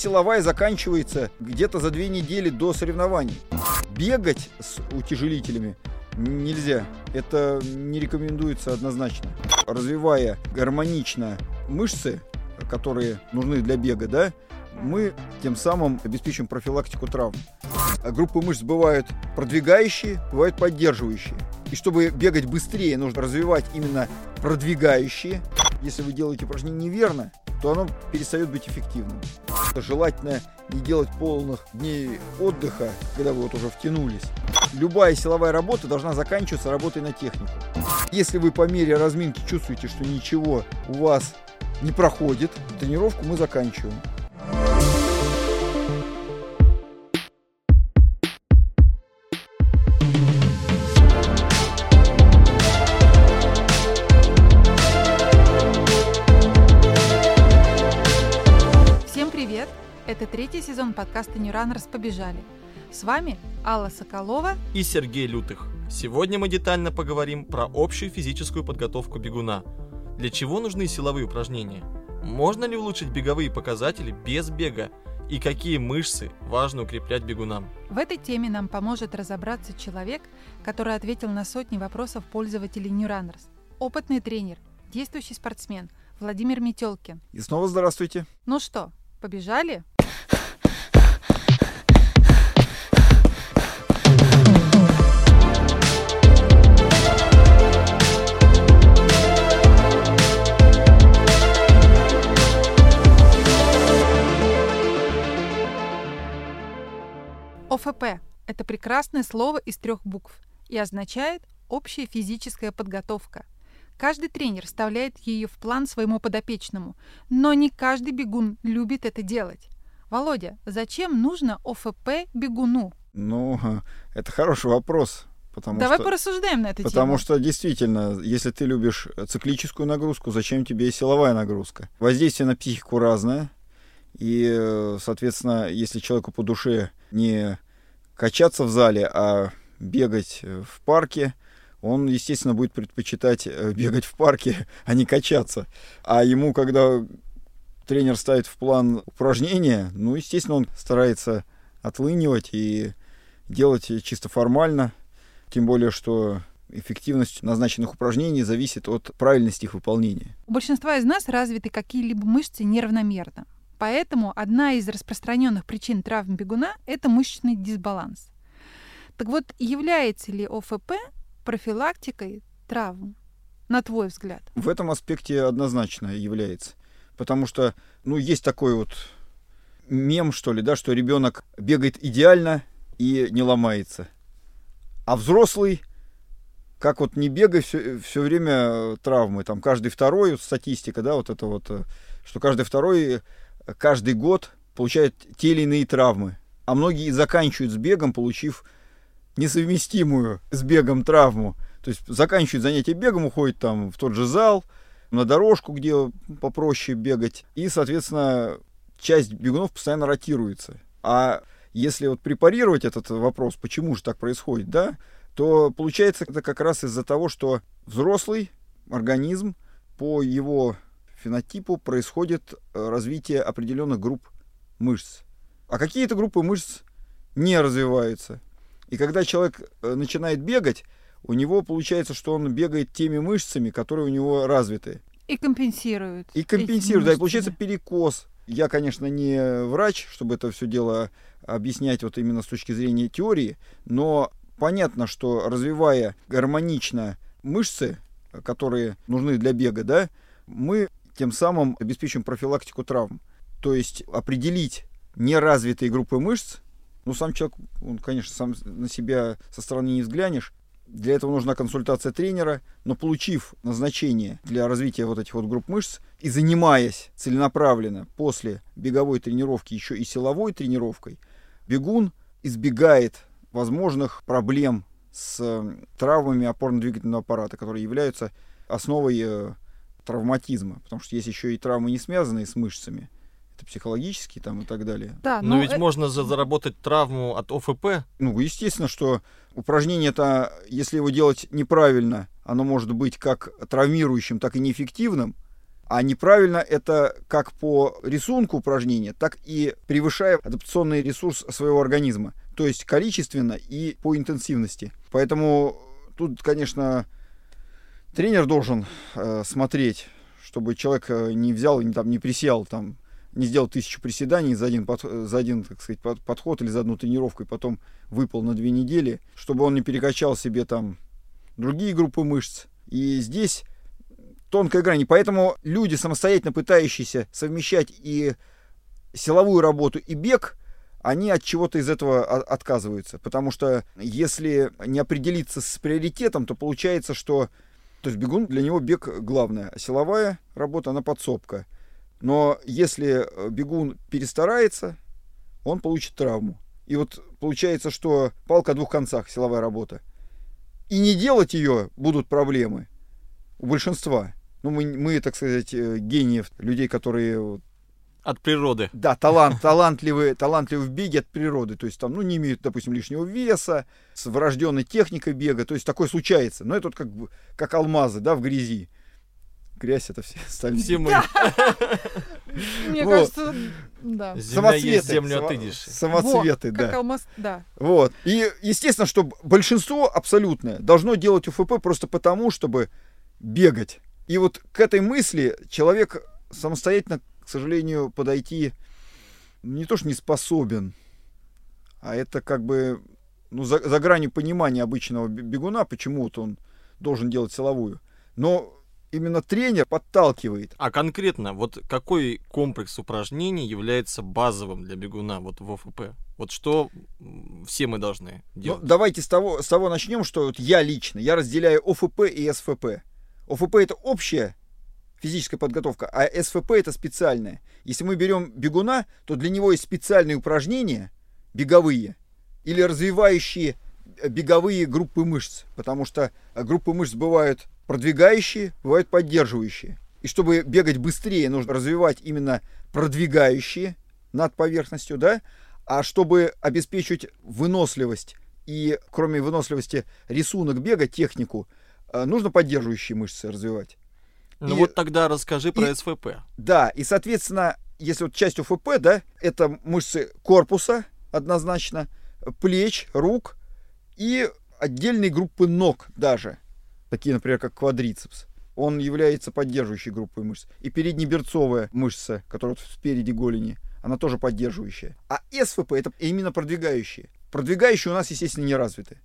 силовая заканчивается где-то за две недели до соревнований. Бегать с утяжелителями нельзя. Это не рекомендуется однозначно. Развивая гармонично мышцы, которые нужны для бега, да, мы тем самым обеспечим профилактику травм. Группы мышц бывают продвигающие, бывают поддерживающие. И чтобы бегать быстрее, нужно развивать именно продвигающие. Если вы делаете упражнение неверно, то оно перестает быть эффективным. Желательно не делать полных дней отдыха, когда вы вот уже втянулись. Любая силовая работа должна заканчиваться работой на технику. Если вы по мере разминки чувствуете, что ничего у вас не проходит, тренировку мы заканчиваем. Это третий сезон подкаста New Runners «Побежали». С вами Алла Соколова и Сергей Лютых. Сегодня мы детально поговорим про общую физическую подготовку бегуна. Для чего нужны силовые упражнения? Можно ли улучшить беговые показатели без бега? И какие мышцы важно укреплять бегунам? В этой теме нам поможет разобраться человек, который ответил на сотни вопросов пользователей New Runners. Опытный тренер, действующий спортсмен Владимир Метелкин. И снова здравствуйте. Ну что, побежали? ОФП – это прекрасное слово из трех букв и означает «общая физическая подготовка». Каждый тренер вставляет ее в план своему подопечному, но не каждый бегун любит это делать. Володя, зачем нужно ОФП бегуну? Ну, это хороший вопрос. Потому Давай что, порассуждаем на эту потому тему. Что действительно, если ты любишь циклическую нагрузку, зачем тебе и силовая нагрузка? Воздействие на психику разное. И, соответственно, если человеку по душе не качаться в зале, а бегать в парке, он, естественно, будет предпочитать э, бегать в парке, а не качаться. А ему, когда тренер ставит в план упражнения, ну, естественно, он старается отлынивать и делать чисто формально. Тем более, что эффективность назначенных упражнений зависит от правильности их выполнения. У большинства из нас развиты какие-либо мышцы неравномерно. Поэтому одна из распространенных причин травм бегуна – это мышечный дисбаланс. Так вот, является ли ОФП профилактикой травм, на твой взгляд? В этом аспекте однозначно является. Потому что, ну, есть такой вот мем, что ли, да, что ребенок бегает идеально и не ломается. А взрослый, как вот не бегай, все, все время травмы. Там каждый второй, вот статистика, да, вот это вот, э, что каждый второй каждый год получают те или иные травмы. А многие заканчивают с бегом, получив несовместимую с бегом травму. То есть заканчивают занятия бегом, уходят там в тот же зал, на дорожку, где попроще бегать. И, соответственно, часть бегунов постоянно ротируется. А если вот препарировать этот вопрос, почему же так происходит, да, то получается это как раз из-за того, что взрослый организм по его фенотипу происходит э, развитие определенных групп мышц. А какие-то группы мышц не развиваются. И когда человек э, начинает бегать, у него получается, что он бегает теми мышцами, которые у него развиты. И компенсирует. И компенсирует, да, и получается перекос. Я, конечно, не врач, чтобы это все дело объяснять вот именно с точки зрения теории, но понятно, что развивая гармонично мышцы, которые нужны для бега, да, мы тем самым обеспечим профилактику травм. То есть определить неразвитые группы мышц, ну, сам человек, он, конечно, сам на себя со стороны не взглянешь, для этого нужна консультация тренера, но получив назначение для развития вот этих вот групп мышц и занимаясь целенаправленно после беговой тренировки еще и силовой тренировкой, бегун избегает возможных проблем с травмами опорно-двигательного аппарата, которые являются основой э, травматизма, потому что есть еще и травмы, не связанные с мышцами. Это психологические там и так далее. Да, но, но ведь э... можно заработать травму от ОФП. Ну, естественно, что упражнение это, если его делать неправильно, оно может быть как травмирующим, так и неэффективным. А неправильно это как по рисунку упражнения, так и превышая адаптационный ресурс своего организма. То есть количественно и по интенсивности. Поэтому тут, конечно, тренер должен э, смотреть, чтобы человек э, не взял и не, там, не присел, там, не сделал тысячу приседаний за один, за один так сказать, под, подход или за одну тренировку, и потом выпал на две недели, чтобы он не перекачал себе там другие группы мышц. И здесь тонкая грань. И поэтому люди, самостоятельно пытающиеся совмещать и силовую работу, и бег, они от чего-то из этого отказываются. Потому что если не определиться с приоритетом, то получается, что то есть бегун для него бег главное, а силовая работа, она подсобка. Но если э, бегун перестарается, он получит травму. И вот получается, что палка о двух концах, силовая работа. И не делать ее будут проблемы у большинства ну, мы, мы, так сказать, э, гениев, людей, которые... От природы. Да, талант, талантливые, талантливые в беге от природы. То есть там, ну, не имеют, допустим, лишнего веса, с врожденной техникой бега. То есть такое случается. Но это вот как, как алмазы, да, в грязи. Грязь это все остальные. Все мы. Мне кажется, да. Самоцветы. землю отыдешь. Самоцветы, да. Как алмаз, да. Вот. И, естественно, что большинство абсолютное должно делать УФП просто потому, чтобы бегать. И вот к этой мысли человек самостоятельно, к сожалению, подойти не то что не способен, а это как бы ну, за, за гранью понимания обычного бегуна, почему вот он должен делать силовую. Но именно тренер подталкивает. А конкретно, вот какой комплекс упражнений является базовым для бегуна вот в ОФП? Вот что все мы должны ну, делать? Ну, давайте с того, с того начнем, что вот я лично, я разделяю ОФП и СФП. ОФП это общая физическая подготовка, а СФП это специальная. Если мы берем бегуна, то для него есть специальные упражнения, беговые, или развивающие беговые группы мышц, потому что э, группы мышц бывают продвигающие, бывают поддерживающие. И чтобы бегать быстрее, нужно развивать именно продвигающие над поверхностью, да, а чтобы обеспечить выносливость и, кроме выносливости, рисунок бега, технику, Э, нужно поддерживающие мышцы развивать. Ну и, вот тогда расскажи про и, СФП. Да, и соответственно, если вот часть УФП, да, это мышцы корпуса однозначно, плеч, рук и отдельные группы ног даже, такие, например, как квадрицепс. Он является поддерживающей группой мышц. И переднеберцовая мышца, которая вот спереди голени, она тоже поддерживающая. А СФП это именно продвигающие. Продвигающие у нас, естественно, не развиты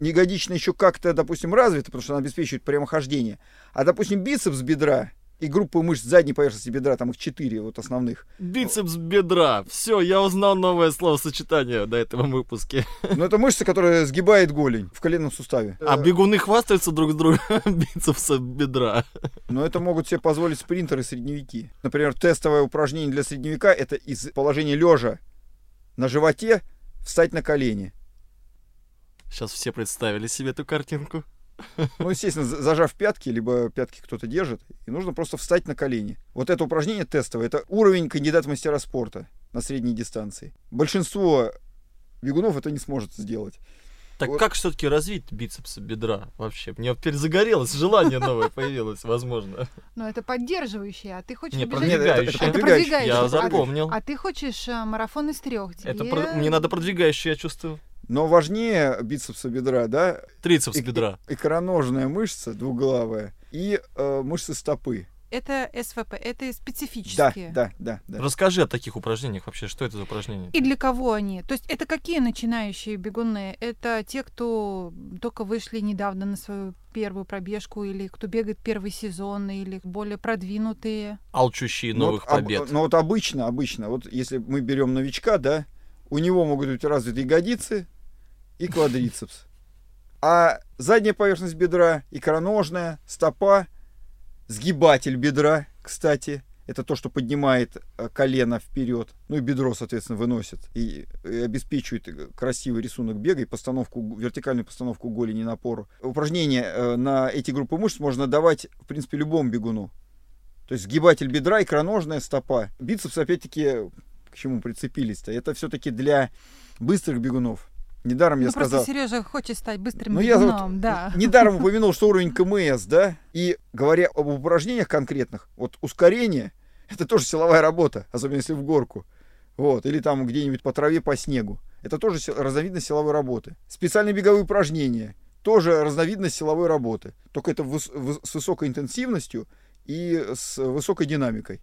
ягодичная еще как-то, допустим, развита, потому что она обеспечивает прямохождение. А, допустим, бицепс бедра и группы мышц задней поверхности бедра, там их четыре вот основных. Бицепс бедра. Все, я узнал новое словосочетание до этого выпуске. Ну, это мышца, которая сгибает голень в коленном суставе. А бегуны хвастаются друг с другом бицепса бедра. Но это могут себе позволить спринтеры средневеки. Например, тестовое упражнение для средневека это из положения лежа на животе встать на колени. Сейчас все представили себе эту картинку. Ну, естественно, зажав пятки, либо пятки кто-то держит, и нужно просто встать на колени. Вот это упражнение тестовое, это уровень кандидат мастера спорта на средней дистанции. Большинство бегунов это не сможет сделать. Так вот. как все-таки развить бицепсы бедра вообще? Мне теперь загорелось, желание новое появилось, возможно. Ну, это поддерживающее, а ты хочешь Не, продвигающее. Это, это продвигающее. Я запомнил. А, а ты хочешь а, марафон из трех. Тебе... Это про... Мне надо продвигающее, я чувствую. Но важнее бицепса бедра, да? Трицепс бедра. Икроножная мышца двуглавая и э, мышцы стопы. Это СВП, это специфические. Да, да, да, да. Расскажи о таких упражнениях вообще, что это за упражнения? И для кого они? То есть это какие начинающие бегуны? Это те, кто только вышли недавно на свою первую пробежку, или кто бегает первый сезон, или более продвинутые? Алчущие новых ну, вот, побед. Об, ну вот обычно, обычно, вот если мы берем новичка, да, у него могут быть развиты ягодицы и квадрицепс. А задняя поверхность бедра, икроножная, стопа, сгибатель бедра, кстати, это то, что поднимает э, колено вперед, ну и бедро, соответственно, выносит и, и обеспечивает э, красивый рисунок бега и постановку, вертикальную постановку голени на опору. Упражнения э, на эти группы мышц можно давать, в принципе, любому бегуну. То есть сгибатель бедра, икроножная стопа. Бицепс, опять-таки, к чему прицепились-то. Это все-таки для быстрых бегунов. Недаром я ну, сказал. просто Сережа хочет стать быстрым Ну, я вот бегуном, да. недаром упомянул, что уровень КМС, да, и говоря об упражнениях конкретных, вот ускорение, это тоже силовая работа, особенно если в горку, вот, или там где-нибудь по траве, по снегу. Это тоже разновидность силовой работы. Специальные беговые упражнения, тоже разновидность силовой работы, только это с высокой интенсивностью и с высокой динамикой.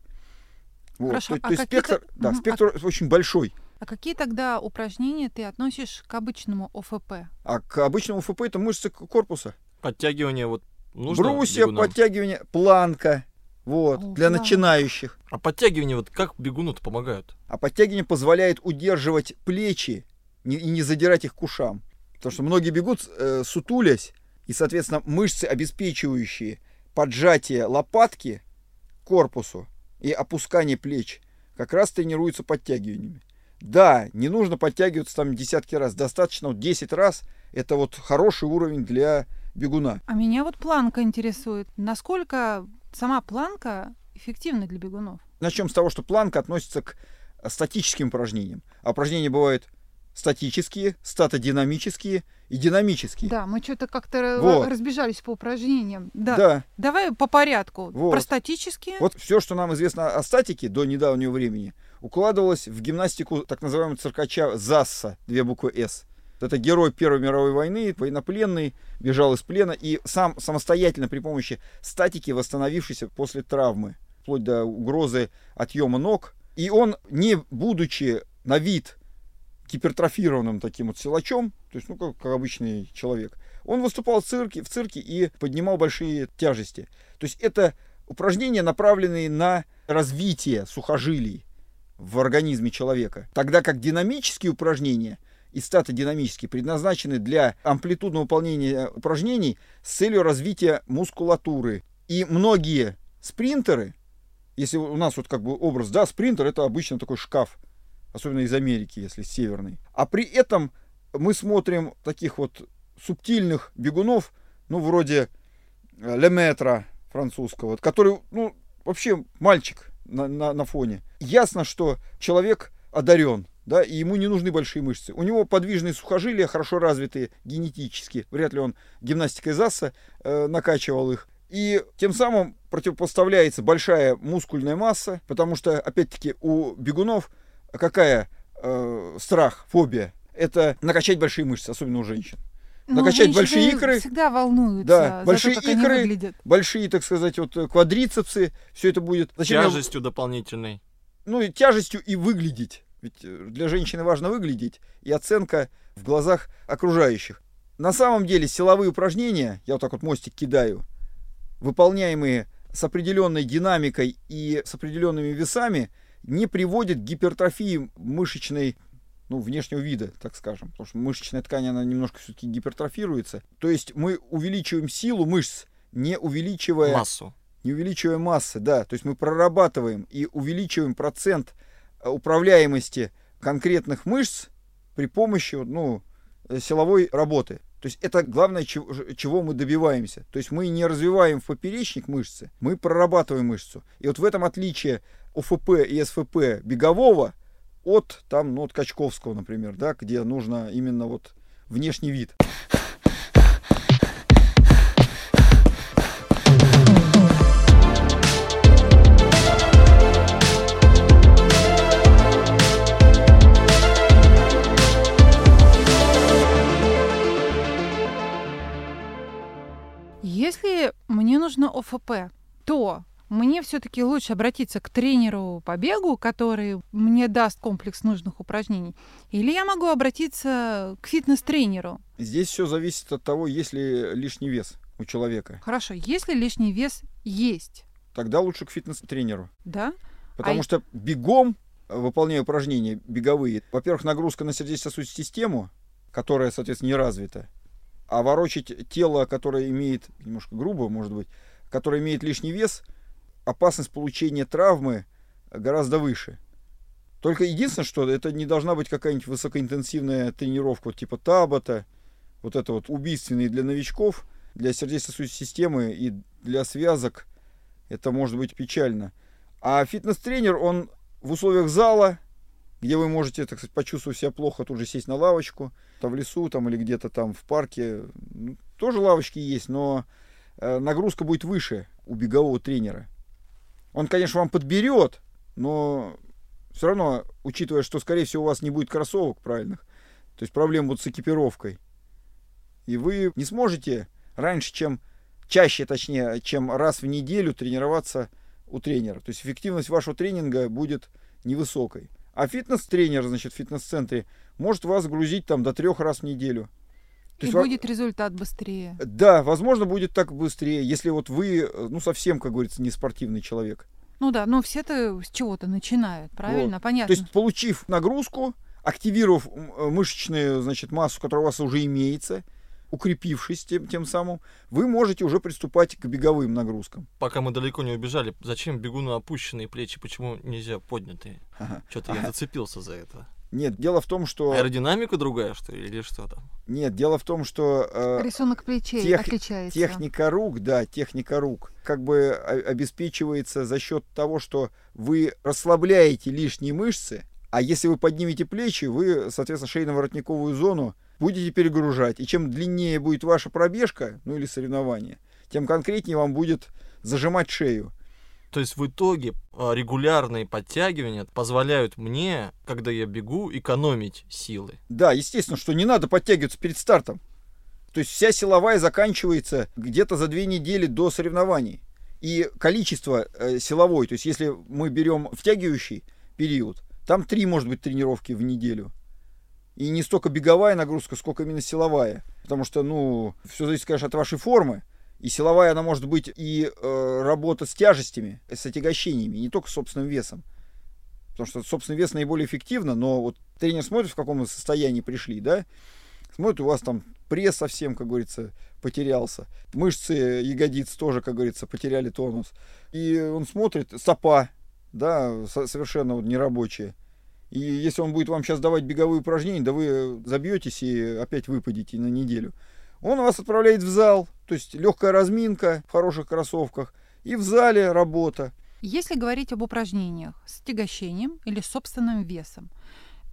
Вот. Хорошо, то, а то есть спектр, да, Мгм, а- спектр очень большой. А какие тогда упражнения ты относишь к обычному ОФП? А к обычному ФП это мышцы корпуса. Подтягивание вот нужно Брусья, бегунам? подтягивание, планка. Вот, О, для планка. начинающих. А подтягивания вот как бегуну-то помогают? А подтягивание позволяет удерживать плечи не- и не задирать их к ушам. Потому что многие бегут, э, сутулясь, и, соответственно, мышцы, обеспечивающие поджатие лопатки к корпусу и опускание плеч, как раз тренируются подтягиваниями. Да, не нужно подтягиваться там десятки раз, достаточно вот 10 раз. Это вот хороший уровень для бегуна. А меня вот планка интересует. Насколько сама планка эффективна для бегунов? Начнем с того, что планка относится к статическим упражнениям. А упражнения бывают статические, статодинамические и динамические. Да, мы что-то как-то Вот. разбежались по упражнениям. Да. Да. Давай по порядку. Вот. Про статические. Вот все, что нам известно о статике до недавнего времени, укладывалось в гимнастику так называемого циркача Засса, две буквы «С». Это герой Первой мировой войны, военнопленный, бежал из плена и сам самостоятельно при помощи статики, восстановившийся после травмы, вплоть до угрозы отъема ног. И он, не будучи на вид гипертрофированным таким вот силачом, то есть, ну, как, как обычный человек, он выступал в цирке, в цирке и поднимал большие тяжести. То есть это упражнения, направленные на развитие сухожилий в организме человека. Тогда как динамические упражнения и статодинамические предназначены для амплитудного выполнения упражнений с целью развития мускулатуры. И многие спринтеры, если у нас вот как бы образ, да, спринтер это обычно такой шкаф, особенно из Америки, если северный. А при этом мы смотрим таких вот субтильных бегунов, ну, вроде э, Леметра французского, который, ну, вообще мальчик на, на, на фоне. Ясно, что человек одарен, да, и ему не нужны большие мышцы. У него подвижные сухожилия, хорошо развитые генетически. Вряд ли он гимнастикой ЗАСа э, накачивал их. И тем самым противопоставляется большая мускульная масса, потому что, опять-таки, у бегунов какая э, страх, фобия? Это накачать большие мышцы, особенно у женщин. Ну, накачать большие икры. Всегда волнуются Да, за большие то, икры. Большие, так сказать, вот э, квадрицепсы, все это будет. Зачем я- Тяжестью дополнительной. ну и тяжестью и выглядеть. Ведь э, для женщины важно выглядеть и оценка в глазах окружающих. На самом деле силовые упражнения, я вот так вот мостик кидаю, выполняемые с определенной динамикой и с определенными весами, не приводят к гипертрофии мышечной ну, внешнего вида, так скажем. Потому что мышечная ткань, она немножко все-таки гипертрофируется. То есть мы увеличиваем силу мышц, не увеличивая Массу. не увеличивая массы, да, то есть мы прорабатываем и увеличиваем процент э, управляемости конкретных мышц при помощи ну, э, силовой работы. То есть это главное, чего, чего мы добиваемся. То есть мы не развиваем в поперечник мышцы, мы прорабатываем мышцу. И вот в этом отличие ОФП и СФП бегового от там, ну, от Качковского, например, да, где нужно именно вот внешний вид. Если мне нужно ОФП, то мне все-таки лучше обратиться к тренеру по бегу, который мне даст комплекс нужных упражнений, или я могу обратиться к фитнес-тренеру. Здесь все зависит от того, есть ли лишний вес у человека. Хорошо, если лишний вес есть, Тогда лучше к фитнес-тренеру. да? Потому А- что бегом, э, выполняя упражнения беговые, во-первых, нагрузка на сердечно-сосудистую систему, которая, соответственно, не развита, а ворочать тело, которое имеет, немножко грубо, может быть, которое имеет лишний вес, опасность получения травмы гораздо выше. Только единственное, что это не должна быть какая-нибудь высокоинтенсивная тренировка, вот типа табата, вот это вот убийственные для новичков, для сердечно-сосудистой системы и для связок, это может быть печально. А фитнес-тренер, он в условиях зала, где вы можете, так сказать, почувствовать себя плохо, тут же сесть на лавочку, там в лесу там, или где-то там в парке. Тоже лавочки есть, но э, нагрузка будет выше у бегового тренера. Он, конечно, вам подберет, но все равно, учитывая, что, скорее всего, у вас не будет кроссовок правильных, то есть проблем будут с экипировкой, и вы не сможете раньше, чем чаще, точнее, чем раз в неделю тренироваться у тренера. То есть эффективность вашего тренинга будет невысокой. А фитнес-тренер, значит, в фитнес-центре может вас грузить там до трех раз в неделю. То и будет во... результат быстрее. Да, возможно, будет так быстрее, если вот вы, ну, совсем, как говорится, не спортивный человек. Ну да, но все-то с чего-то начинают, правильно? Вот. Понятно. То есть, получив нагрузку, активировав э, мышечную, значит, массу, которая у вас уже имеется, укрепившись тем, тем самым, вы можете уже приступать к беговым нагрузкам. Пока мы далеко не убежали, зачем бегуну опущенные плечи, почему нельзя поднятые? Ага. Что-то я зацепился за это. Нет, дело в том, что... Аэродинамика другая, что ли, или что там? Нет, дело в том, что... Э, Рисунок плечей тех... отличается. Техника рук, да, техника рук, как бы обеспечивается за счет того, что вы расслабляете лишние мышцы, а если вы поднимете плечи, вы, соответственно, шейно-воротниковую зону будете перегружать. И чем длиннее будет ваша пробежка, ну или соревнование, тем конкретнее вам будет зажимать шею. То есть в итоге а, регулярные подтягивания позволяют мне, когда я бегу, экономить силы. Да, естественно, что не надо подтягиваться перед стартом. То есть вся силовая заканчивается где-то за две недели до соревнований. И количество э, силовой, то есть если мы берем втягивающий период, там три, может быть, тренировки в неделю. И не столько беговая нагрузка, сколько именно силовая. Потому что, ну, все зависит, конечно, от вашей формы. И силовая она может быть и э, работа с тяжестями, с отягощениями, не только собственным весом. Потому что собственный вес наиболее эффективно, но вот тренер смотрит, в каком состоянии пришли, да, смотрит, у вас там пресс совсем, как говорится, потерялся. Мышцы ягодиц тоже, как говорится, потеряли тонус. И он смотрит, стопа, да, совершенно вот нерабочая. И если он будет вам сейчас давать беговые упражнения, да вы забьетесь и опять выпадете на неделю. Он вас отправляет в зал, то есть легкая разминка в хороших кроссовках, и в зале работа. Если говорить об упражнениях с тягощением или собственным весом,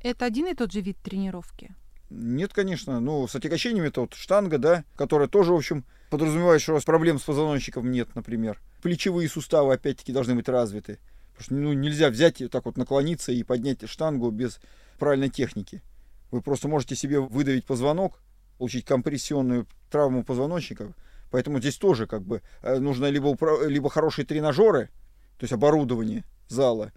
это один и тот же вид тренировки? Нет, конечно. Ну, с отягощением это вот штанга, да, которая тоже, в общем, подразумевает, что у вас проблем с позвоночником нет, например. Плечевые суставы, опять-таки, должны быть развиты. Потому что ну, нельзя взять и так вот наклониться и поднять штангу без правильной техники. Вы просто можете себе выдавить позвонок, получить компрессионную травму позвоночника. Поэтому здесь тоже как бы э, нужно либо, либо хорошие тренажеры, то есть оборудование зала,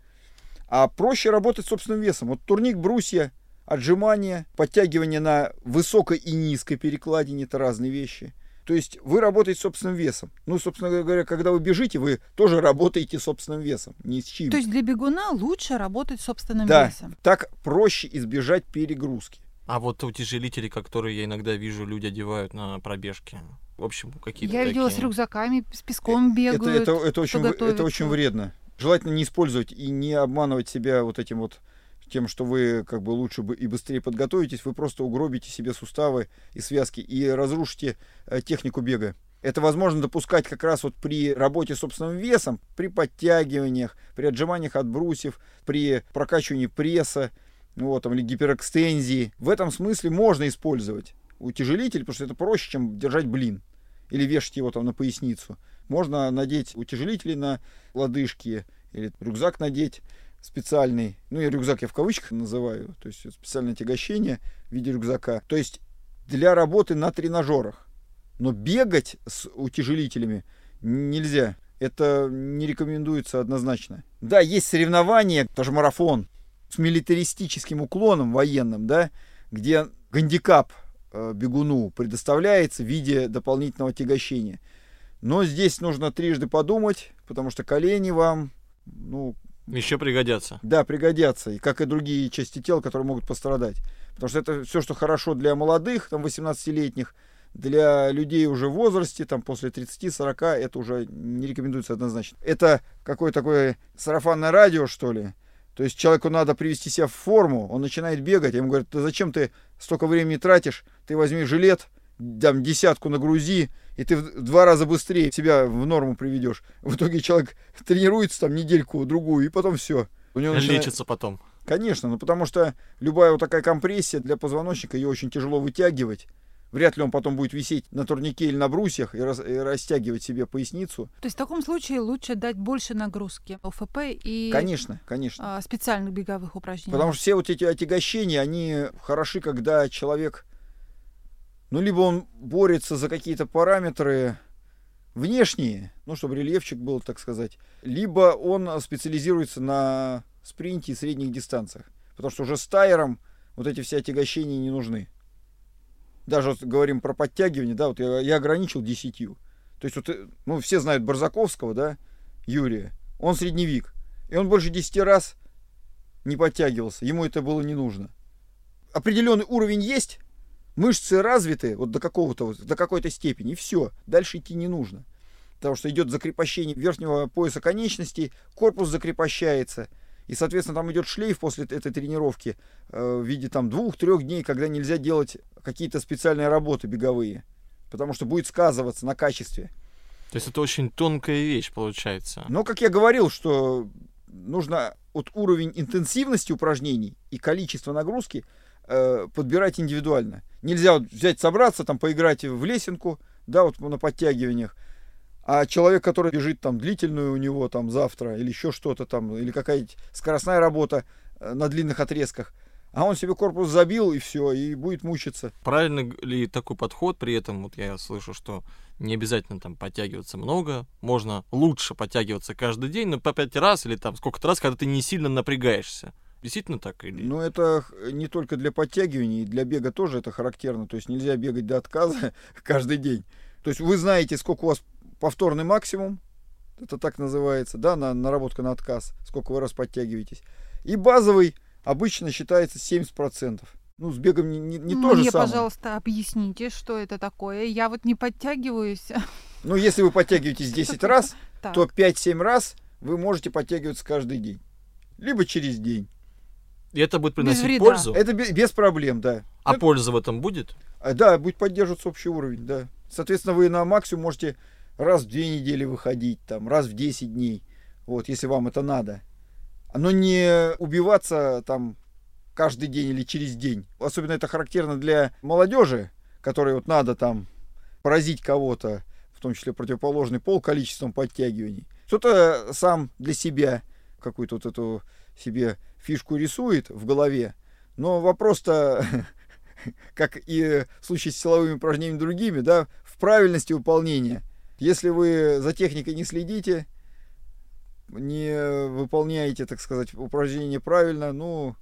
а проще работать с собственным весом. Вот турник, брусья, отжимания, подтягивание на высокой и низкой перекладине – это разные вещи. То есть вы работаете собственным весом. Ну, собственно говоря, когда вы бежите, вы тоже работаете собственным весом, ни с чем. То есть для бегуна лучше работать собственным да, весом. Так проще избежать перегрузки. А вот утяжелители, которые я иногда вижу, люди одевают на пробежке. В общем, какие-то Я видела такие... с рюкзаками, с песком бегают. Это, это, это, очень, это очень вредно. Желательно не использовать и не обманывать себя вот этим вот тем, что вы как бы лучше бы и быстрее подготовитесь, вы просто угробите себе суставы и связки и разрушите э, технику бега. Это возможно допускать как раз вот при работе с собственным весом, при подтягиваниях, при отжиманиях от брусьев, при прокачивании пресса, ну вот, там, или гиперэкстензии. В этом смысле можно использовать утяжелитель, потому что это проще, чем держать блин или вешать его там на поясницу. Можно надеть утяжелители на лодыжки или рюкзак надеть специальный, ну и рюкзак я в кавычках называю, то есть специальное тягощение в виде рюкзака. То есть для работы на тренажерах. Но бегать с утяжелителями нельзя. Это не рекомендуется однозначно. Да, есть соревнования, тоже марафон с милитаристическим уклоном военным, да, где гандикап бегуну предоставляется в виде дополнительного тягощения. Но здесь нужно трижды подумать, потому что колени вам, ну, еще пригодятся. Да, пригодятся. И как и другие части тела, которые могут пострадать. Потому что это все, что хорошо для молодых, там, 18-летних, для людей уже в возрасте, там, после 30-40, это уже не рекомендуется однозначно. Это какое-то такое сарафанное радио, что ли. То есть человеку надо привести себя в форму, он начинает бегать, ему говорят, да зачем ты столько времени тратишь, ты возьми жилет, там, десятку нагрузи, и ты в два раза быстрее себя в норму приведешь. В итоге человек тренируется там недельку, другую, и потом все. У него начинает... Лечится потом. Конечно, ну потому что любая вот такая компрессия для позвоночника, ее очень тяжело вытягивать. Вряд ли он потом будет висеть на турнике или на брусьях и, рас, и растягивать себе поясницу. То есть в таком случае лучше дать больше нагрузки ОФП и Конечно, конечно. а, специальных беговых упражнений. Потому что все вот эти отягощения, они хороши, когда человек, ну, либо он борется за какие-то параметры внешние, ну, чтобы рельефчик был, так сказать, либо он специализируется на спринте и средних дистанциях. Потому что уже с тайером вот эти все отягощения не нужны. Даже вот говорим про подтягивание, да, вот я, я ограничил 10. То есть вот, э, ну, все знают Барзаковского, да, Юрия. Он средневик. И он больше 10 раз не подтягивался. Ему это было не нужно. Определенный уровень есть, мышцы развиты вот до какого-то, до какой-то степени, и все. Дальше идти не нужно. Потому что идет закрепощение верхнего пояса конечностей, корпус закрепощается. И, соответственно, там идет шлейф после этой тренировки э, в виде там двух-трех дней, когда нельзя делать какие-то специальные работы беговые. Потому что будет сказываться на качестве. То есть это очень тонкая вещь получается. Но, как я говорил, что нужно вот уровень интенсивности упражнений и количество нагрузки э, подбирать индивидуально. Нельзя вот взять, собраться, там, поиграть в лесенку, да, вот на подтягиваниях, а человек, который бежит там длительную у него там завтра или еще что-то там, или какая-нибудь скоростная работа э, на длинных отрезках, а он себе корпус забил и все, и будет мучиться. Правильно ли такой подход? При этом вот я слышу, что не обязательно там подтягиваться много, можно лучше подтягиваться каждый день, но по пять раз или там сколько-то раз, когда ты не сильно напрягаешься. Действительно так или? Ну, это не только для подтягиваний, для бега тоже это характерно. То есть нельзя бегать до отказа каждый день. То есть вы знаете, сколько у вас повторный максимум, это так называется, да, на наработка на отказ, сколько вы раз подтягиваетесь. И базовый обычно считается 70%. Ну, с бегом не, не, не то же Мне, самое. пожалуйста, объясните, что это такое. Я вот не подтягиваюсь. Ну, если вы подтягиваетесь 10 раз, Так. то 5-7 раз вы можете подтягиваться каждый день. Либо через день. И это будет Без приносить вреда. пользу? Это бе- без проблем, да. А Это- польза в этом будет? А, Да, будет поддерживаться общий уровень, да. Соответственно, вы на максимум можете раз в две недели выходить, там, раз в 10 дней, вот, если вам это надо. Но не убиваться там каждый день или через день. Особенно это характерно для молодежи, которой вот надо там поразить кого-то, в том числе противоположный пол, количеством подтягиваний. Кто-то сам для себя какую-то вот эту себе фишку рисует в голове, но вопрос-то, как и в случае с силовыми упражнениями другими, да, в правильности выполнения. Если вы за техникой не следите, не выполняете, так сказать, упражнения правильно, ну,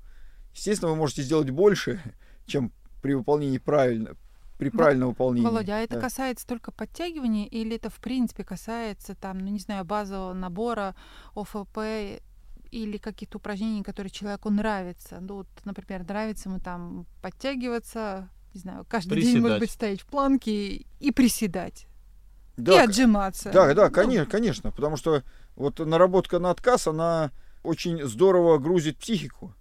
естественно, вы можете сделать больше, чем при выполнении правильно, при правильном выполнении. Володя, а это Да. касается только подтягивания или это в принципе касается там, ну не знаю, базового набора ОФП или каких-то упражнений, которые человеку нравятся? Ну вот, например, нравится ему там подтягиваться, не знаю, каждый день, может Приседать. быть, стоять в планке и приседать, и Да, отжиматься. Да, да, Ну, конечно, конечно, потому что вот наработка на отказ, она очень здорово грузит психику.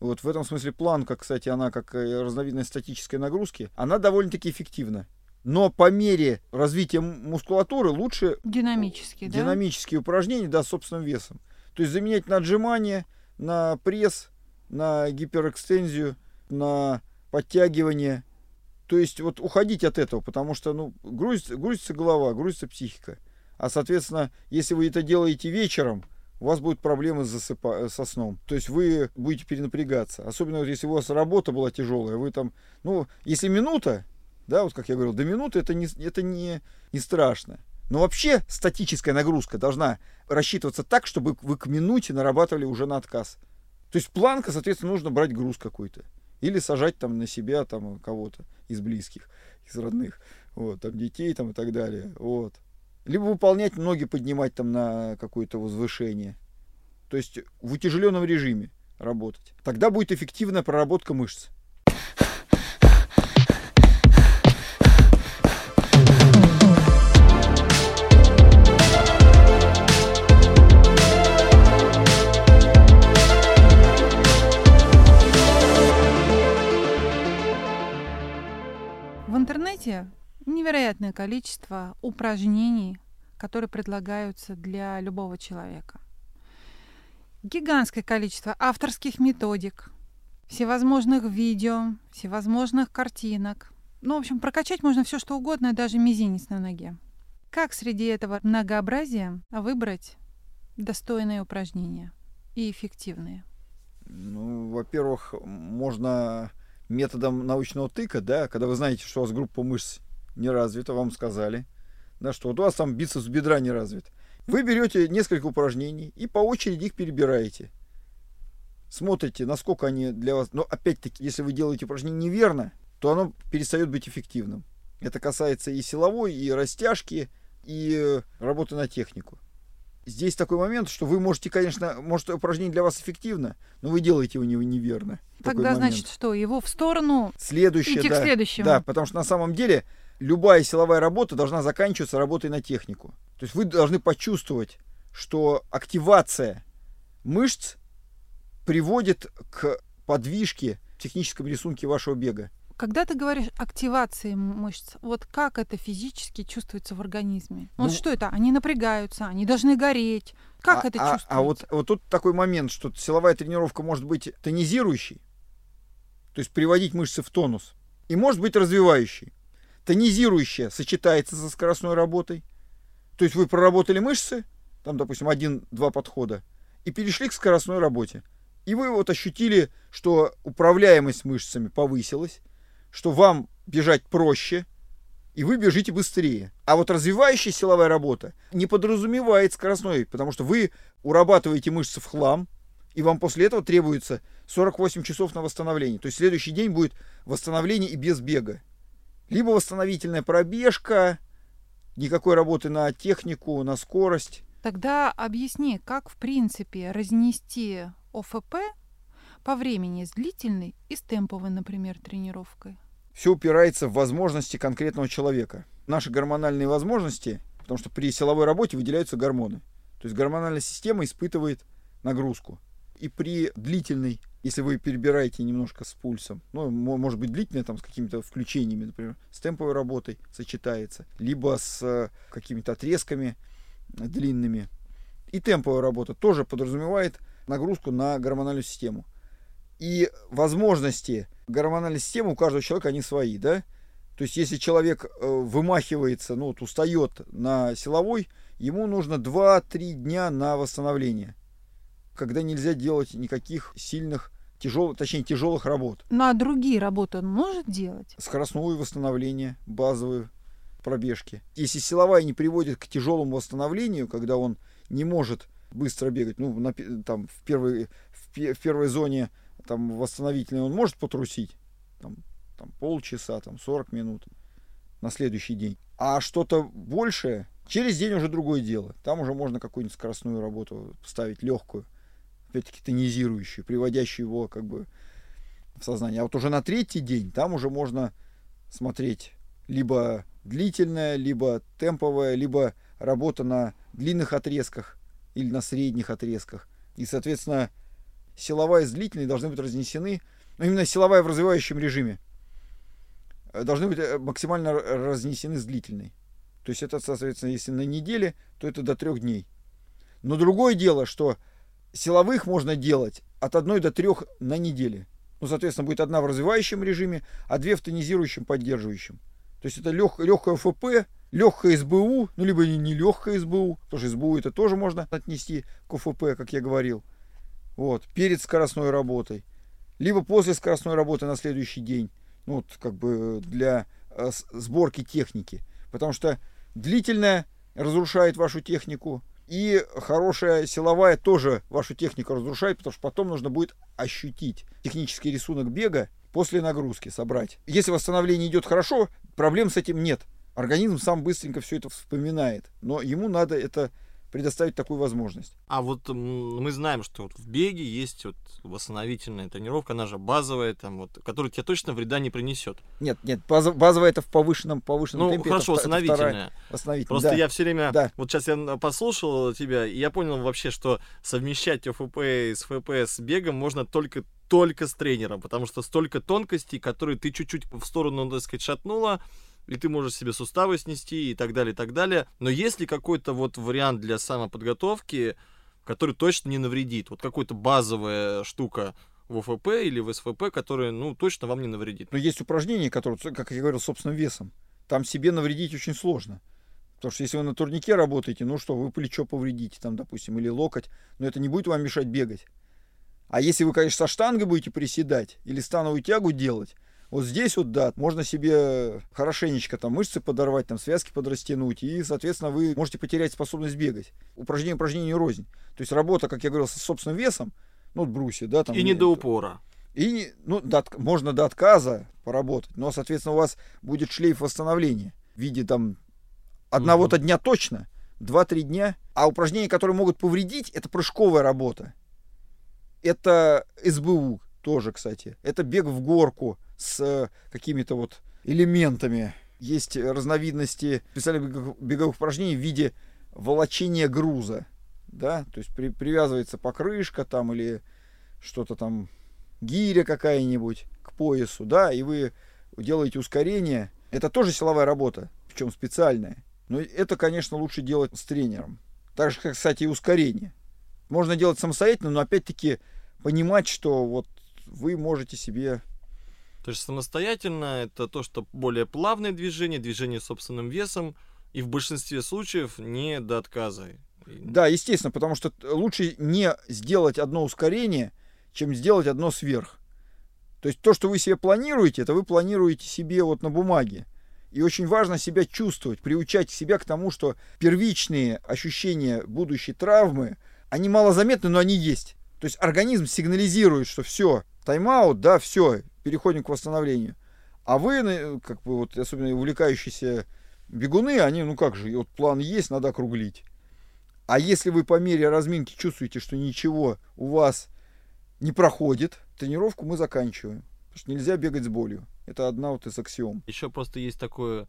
Вот в этом смысле планка, кстати, она как разновидность статической нагрузки, она довольно-таки эффективна. Но по мере развития мускулатуры лучше Динамически, да? динамические упражнения, да, с собственным весом. То есть заменять на отжимание, на пресс, на гиперэкстензию, на подтягивание. То есть вот уходить от этого, потому что ну, грузится, грузится голова, грузится психика. А соответственно, если вы это делаете вечером, у вас будут проблемы с засыпа- со сном. То есть вы будете перенапрягаться. Особенно вот если у вас работа была тяжелая, вы там, ну, если минута, да, вот как я говорил, до минуты это не, это не, не страшно. Но вообще статическая нагрузка должна рассчитываться так, чтобы вы к минуте нарабатывали уже на отказ. То есть планка, соответственно, нужно брать груз какой-то. Или сажать там на себя там кого-то из близких, из родных, вот, там детей там и так далее, вот. Либо выполнять ноги, поднимать там на какое-то возвышение. То есть в утяжеленном режиме работать. Тогда будет эффективная проработка мышц. Невероятное количество упражнений, которые предлагаются для любого человека. гигантское количество авторских методик, всевозможных видео, всевозможных картинок. Ну, в общем, прокачать можно все что угодно, даже мизинец на ноге. Как среди этого многообразия выбрать достойные упражнения и эффективные? Ну, во-первых, можно методом научного тыка, да, когда вы знаете, что у вас группа мышц не развита, вам сказали, да, что вот у вас там бицепс бедра не развит. Вы берете несколько упражнений и по очереди их перебираете. Смотрите, насколько они для вас... Но опять-таки, если вы делаете упражнение неверно, то оно перестает быть эффективным. Это касается и силовой, и растяжки, и работы на технику. Здесь такой момент, что вы можете, конечно, может упражнение для вас эффективно, но вы делаете его неверно. Тогда, значит, что, его в сторону Следующее, идти да, к следующему. Да, потому что на самом деле любая силовая работа должна заканчиваться работой на технику. То есть вы должны почувствовать, что активация мышц приводит к подвижке в техническом рисунке вашего бега. Когда ты говоришь активации мышц, вот как это физически чувствуется в организме? Вот Ну, что это? Они напрягаются, они должны гореть. Как а, это а- чувствуется? А вот, вот тут такой момент, что силовая тренировка может быть тонизирующей, то есть приводить мышцы в тонус, и может быть развивающей. Тонизирующая сочетается со скоростной работой. То есть вы проработали мышцы, там, допустим, один-два подхода, и перешли к скоростной работе. И вы вот ощутили, что управляемость мышцами повысилась, что вам бежать проще, и вы бежите быстрее. А вот развивающая силовая работа не подразумевает скоростной, потому что вы урабатываете мышцы в хлам, и вам после этого требуется 48 часов на восстановление. То есть следующий день будет восстановление и без бега. Либо восстановительная пробежка, никакой работы на технику, на скорость. Тогда объясни, как в принципе разнести ОФП по времени с длительной и с темповой, например, тренировкой. Все упирается в возможности конкретного человека. Наши гормональные возможности, потому что при силовой работе выделяются гормоны. То есть гормональная система испытывает нагрузку. И при длительной, если вы перебираете немножко с пульсом, ну, мо- может быть, длительная там с какими-то включениями, например, с темповой работой сочетается, либо с э, какими-то отрезками э, длинными. И темповая работа тоже подразумевает нагрузку на гормональную систему. И возможности гормональной системы у каждого человека, они свои, да? То есть, если человек э, вымахивается, ну, вот устает на силовой, ему нужно 2-3 дня на восстановление, когда нельзя делать никаких сильных, тяжелых, точнее, тяжелых работ. Ну а другие работы он может делать? Скоростное восстановление, базовые пробежки. Если силовая не приводит к тяжелому восстановлению, когда он не может быстро бегать, ну, на там, в, первой, в, в первой зоне там, восстановительной он может потрусить, там, там, полчаса, там, 40 минут на следующий день. А что-то большее, через день уже другое дело. Там уже можно какую-нибудь скоростную работу ставить, легкую, опять-таки тонизирующую, приводящую его как бы в сознание. А вот уже на третий день там уже можно смотреть либо длительная, либо темповая, либо работа на длинных отрезках или на средних отрезках. И, соответственно, силовая с длительной должны быть разнесены, ну, именно силовая в развивающем режиме, э, должны быть э, максимально разнесены с длительной. То есть это, соответственно, если на неделе, то это до трех дней. Но другое дело, что силовых можно делать от одной до трех на неделе. Ну, соответственно, будет одна в развивающем режиме, а две в тонизирующем, поддерживающем. То есть это лег, легкое ФП, легкое СБУ, ну, либо не, не легкое СБУ, потому что СБУ это тоже можно отнести к ОФП, как я говорил. Вот, перед скоростной работой. Либо после скоростной работы на следующий день. Ну, вот, как бы для э, сборки техники. Потому что длительная разрушает вашу технику, и хорошая силовая тоже вашу технику разрушает, потому что потом нужно будет ощутить технический рисунок бега после нагрузки собрать. Если восстановление идет хорошо, проблем с этим нет. Организм сам быстренько все это вспоминает. Но ему надо это предоставить такую возможность. А вот мы знаем, что вот в беге есть вот восстановительная тренировка, она же базовая, там вот, которая тебе точно вреда не принесет. Нет, нет, база- базовая это в повышенном, повышенном Ну, темпе. хорошо, это, вта- это вторая восстановительная. восстановительная. Просто да. я все время, да. вот сейчас я н- послушал тебя, и я понял вообще, что совмещать ОФП и СФП с бегом можно только только с тренером, потому что столько тонкостей, которые ты чуть-чуть в сторону, так сказать, шатнула, и ты можешь себе суставы снести и так далее, и так далее. Но есть ли какой-то вот вариант для самоподготовки, который точно не навредит. Вот какая-то базовая штука в ОФП или в СФП, которая, ну, точно вам не навредит. Но есть упражнения, которые, как я говорил, собственным весом. Там себе навредить очень сложно. Потому что если вы на турнике работаете, ну что, вы плечо повредите, там, допустим, или локоть, но это не будет вам мешать бегать. А если вы, конечно, со штангой будете приседать или становую тягу делать, вот здесь вот, да, можно себе хорошенечко там мышцы подорвать, там связки подрастянуть, и, соответственно, вы можете потерять способность бегать. Упражнение упражнению рознь. То есть работа, как я говорил, со собственным весом, ну, вот брусья, да, там. И не до упора. И, ну, до, можно до отказа поработать, но, соответственно, у вас будет шлейф восстановления в виде там одного-то дня точно, два-три дня. А упражнения, которые могут повредить, это прыжковая работа. Это СБУ тоже, кстати. Это бег в горку с какими-то вот элементами. Есть разновидности специальных беговых упражнений в виде волочения груза. Да, то есть при, привязывается покрышка там или что-то там гиря какая-нибудь к поясу, да, и вы делаете ускорение. Это тоже силовая работа, причем специальная. Но это, конечно, лучше делать с тренером. Так же, как, кстати, и ускорение. Можно делать самостоятельно, но опять-таки понимать, что вот вы можете себе... То есть самостоятельно это то, что более плавное движение, движение собственным весом, и в большинстве случаев не до отказа. Да, естественно, потому что лучше не сделать одно ускорение, чем сделать одно сверх. То есть то, что вы себе планируете, это вы планируете себе вот на бумаге. И очень важно себя чувствовать, приучать себя к тому, что первичные ощущения будущей травмы, они малозаметны, но они есть. То есть организм сигнализирует, что все, тайм-аут, да, все, переходим к восстановлению. А вы, ну, как бы вот, особенно увлекающиеся бегуны, они, ну как же, вот план есть, надо округлить. А если вы по мере разминки чувствуете, что ничего у вас не проходит, тренировку мы заканчиваем. Потому что нельзя бегать с болью. Это одна вот из аксиом. Еще просто есть такое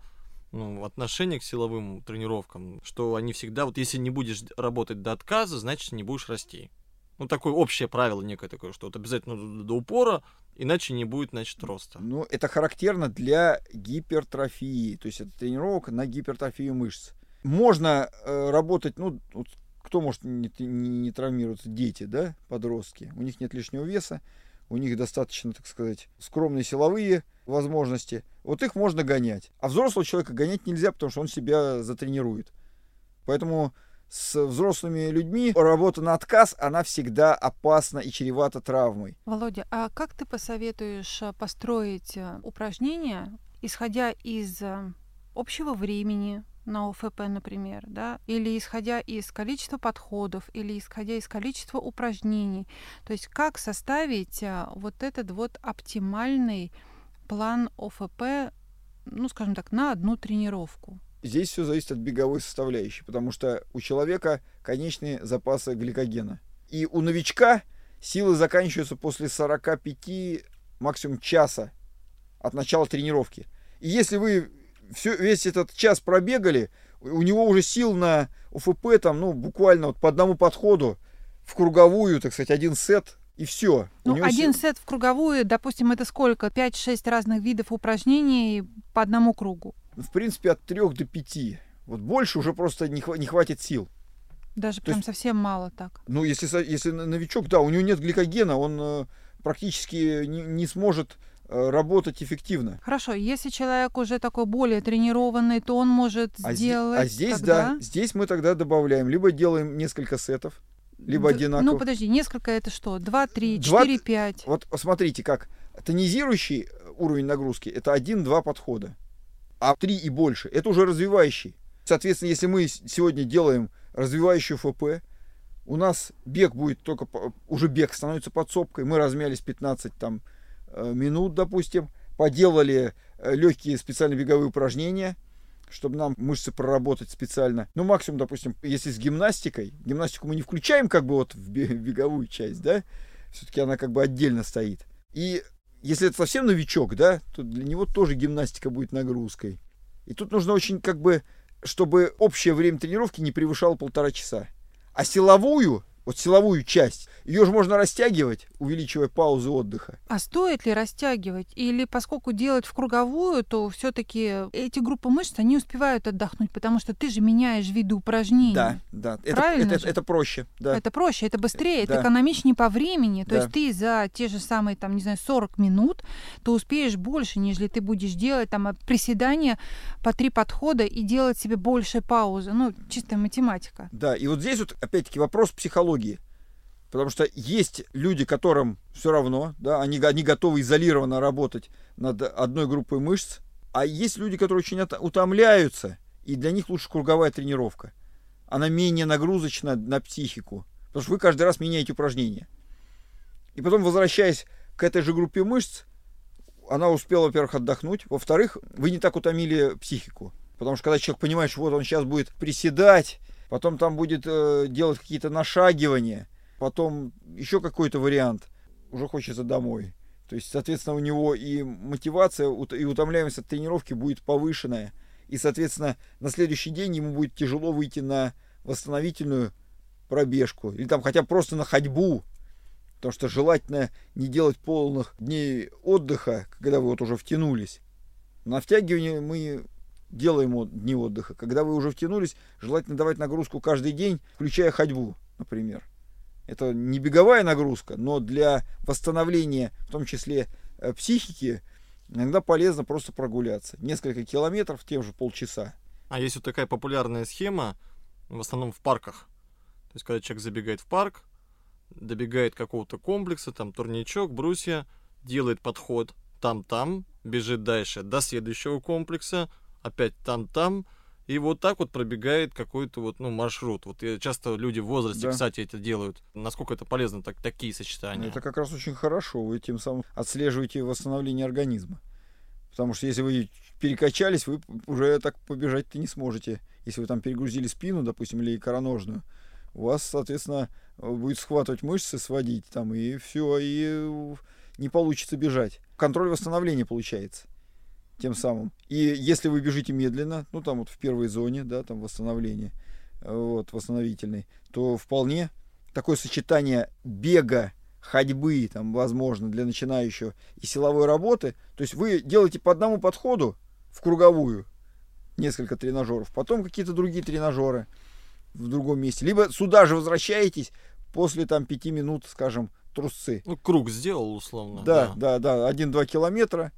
ну, отношение к силовым тренировкам, что они всегда, вот если не будешь работать до отказа, значит не будешь расти. Ну, такое общее правило некое такое, что вот обязательно до упора, иначе не будет, значит, роста. Ну, это характерно для гипертрофии. То есть это тренировка на гипертрофию мышц. Можно э, работать, ну, вот кто может не, не, не травмироваться? Дети, да, подростки. У них нет лишнего веса у них достаточно, так сказать, скромные силовые возможности. Вот их можно гонять. А взрослого человека гонять нельзя, потому что он себя затренирует. Поэтому с взрослыми людьми работа на отказ, она всегда опасна и чревата травмой. Володя, а как ты посоветуешь э, построить э, упражнения, исходя из э, общего времени, на ОФП, например, да, или исходя из количества подходов, или исходя из количества упражнений. То есть как составить вот этот вот оптимальный план ОФП, ну, скажем так, на одну тренировку? Здесь все зависит от беговой составляющей, потому что у человека конечные запасы гликогена. И у новичка силы заканчиваются после 45 максимум часа от начала тренировки. И если вы все, весь этот час пробегали, у него уже сил на УФП там, ну, буквально вот по одному подходу в круговую, так сказать, один сет, и все. Ну, один сил... сет в круговую, допустим, это сколько? 5-6 разных видов упражнений по одному кругу? В принципе, от 3 до 5. Вот больше уже просто не, хва- не хватит сил. Даже То прям есть, совсем мало так. Ну, если, если новичок, да, у него нет гликогена, он э, практически не, не сможет Э, работать эффективно. Хорошо, если человек уже такой более тренированный, то он может а сделать. А здесь, тогда... да, здесь мы тогда добавляем, либо делаем несколько сетов, либо Д- одинаково. Ну подожди, несколько это что? Два, три, четыре, пять. Вот смотрите, как тонизирующий уровень нагрузки это один-два подхода, а три и больше это уже развивающий. Соответственно, если мы сегодня делаем развивающий ФП, у нас бег будет только, уже бег становится подсобкой, мы размялись 15 там Э, минут, допустим, поделали э, легкие специальные беговые упражнения, чтобы нам мышцы проработать специально. Ну, максимум, допустим, если с гимнастикой, гимнастику мы не включаем как бы вот в беговую часть, да, все-таки она как бы отдельно стоит. И если это совсем новичок, да, то для него тоже гимнастика будет нагрузкой. И тут нужно очень как бы, чтобы общее время тренировки не превышало полтора часа. А силовую вот силовую часть. Ее же можно растягивать, увеличивая паузы отдыха. А стоит ли растягивать? Или поскольку делать в круговую, то все-таки эти группы мышц, они успевают отдохнуть, потому что ты же меняешь виды упражнений. Да, да. Это, Правильно это, же? это проще. Да. Это проще, это быстрее, это Да. экономичнее по времени. То Да. есть ты за те же самые, там, не знаю, 40 минут, ты успеешь больше, нежели ты будешь делать там приседания по три подхода и делать себе больше паузы. Ну, чистая математика. Да, и вот здесь вот опять-таки вопрос психологии. Потому что есть люди, которым все равно, да, они, они готовы изолированно работать над одной группой мышц, а есть люди, которые очень утомляются, и для них лучше круговая тренировка. Она менее нагрузочна на психику, потому что вы каждый раз меняете упражнения. И потом, возвращаясь к этой же группе мышц, она успела, во-первых, отдохнуть, во-вторых, вы не так утомили психику. Потому что когда человек понимает, что вот он сейчас будет приседать, потом там будет э, делать какие-то нашагивания, потом еще какой-то вариант, уже хочется домой. То есть, соответственно, у него и мотивация, и утомляемость от тренировки будет повышенная. И, соответственно, на следующий день ему будет тяжело выйти на восстановительную пробежку. Или там хотя бы просто на ходьбу. Потому что желательно не делать полных дней отдыха, когда вы вот уже втянулись. На втягивание мы делаем от- дни отдыха. Когда вы уже втянулись, желательно давать нагрузку каждый день, включая ходьбу, например. Это не беговая нагрузка, но для восстановления, в том числе э, психики, иногда полезно просто прогуляться. Несколько километров, тем же полчаса. А есть вот такая популярная схема, в основном в парках. То есть, когда человек забегает в парк, добегает какого-то комплекса, там турничок, брусья, делает подход там-там, бежит дальше до следующего комплекса, опять там-там, и вот так вот пробегает какой-то вот, ну, маршрут. Вот часто люди в возрасте, Да. кстати, это делают. Насколько это полезно, так, такие сочетания? Это как раз очень хорошо. Вы тем самым отслеживаете восстановление организма. Потому что если вы перекачались, вы уже так побежать-то не сможете. Если вы там перегрузили спину, допустим, или икроножную, у вас, соответственно, будет схватывать мышцы, сводить там, и все, и не получится бежать. Контроль восстановления получается тем самым. И если вы бежите медленно, ну там вот в первой зоне, да, там восстановление, э, вот, восстановительной, то вполне такое сочетание бега, ходьбы, там, возможно, для начинающего и силовой работы. То есть вы делаете по одному подходу в круговую несколько тренажеров, потом какие-то другие тренажеры в другом месте. Либо сюда же возвращаетесь после там пяти минут, скажем, трусцы. Ну, круг сделал, условно. Да, да, да, 1-2 километра.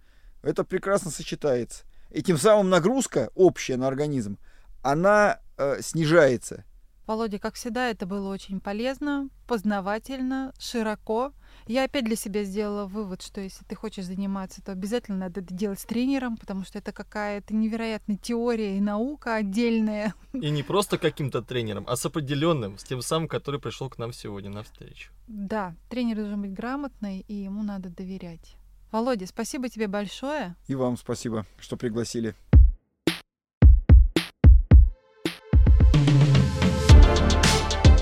Это прекрасно сочетается. И тем самым нагрузка общая на организм, она э, снижается. Володя, как всегда, это было очень полезно, познавательно, широко. Я опять для себя сделала вывод, что если ты хочешь заниматься, то обязательно надо это делать с тренером, потому что это какая-то невероятная теория и наука отдельная. И не просто каким-то тренером, а с определенным, с тем самым, который пришел к нам сегодня на встречу. Да, тренер должен быть грамотный, и ему надо доверять. Володя, спасибо тебе большое. И вам спасибо, что пригласили.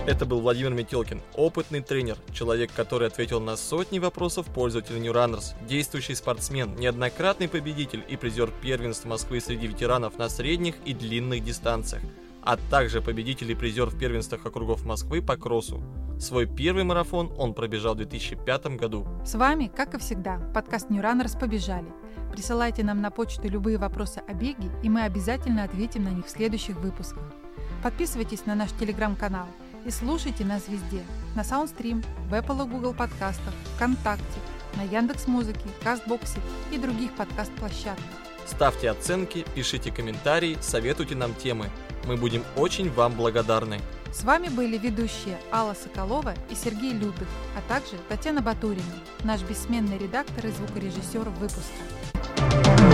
Это был Владимир Метелкин, опытный тренер, человек, который ответил на сотни вопросов пользователей New Runners, действующий спортсмен, неоднократный победитель и призер первенств Москвы среди ветеранов на средних и длинных дистанциях, а также победитель и призер в первенствах округов Москвы по кроссу. Свой первый марафон он пробежал в 2005 году. С вами, как и всегда, подкаст New Runners «Побежали». Присылайте нам на почту любые вопросы о беге, и мы обязательно ответим на них в следующих выпусках. Подписывайтесь на наш телеграм-канал и слушайте нас везде. На Soundstream, в Apple и Google подкастах, ВКонтакте, на Яндекс.Музыке, Кастбоксе и других подкаст-площадках. Ставьте оценки, пишите комментарии, советуйте нам темы. Мы будем очень вам благодарны. С вами были ведущие Алла Соколова и Сергей Любых, а также Татьяна Батурина, наш бессменный редактор и звукорежиссер выпуска.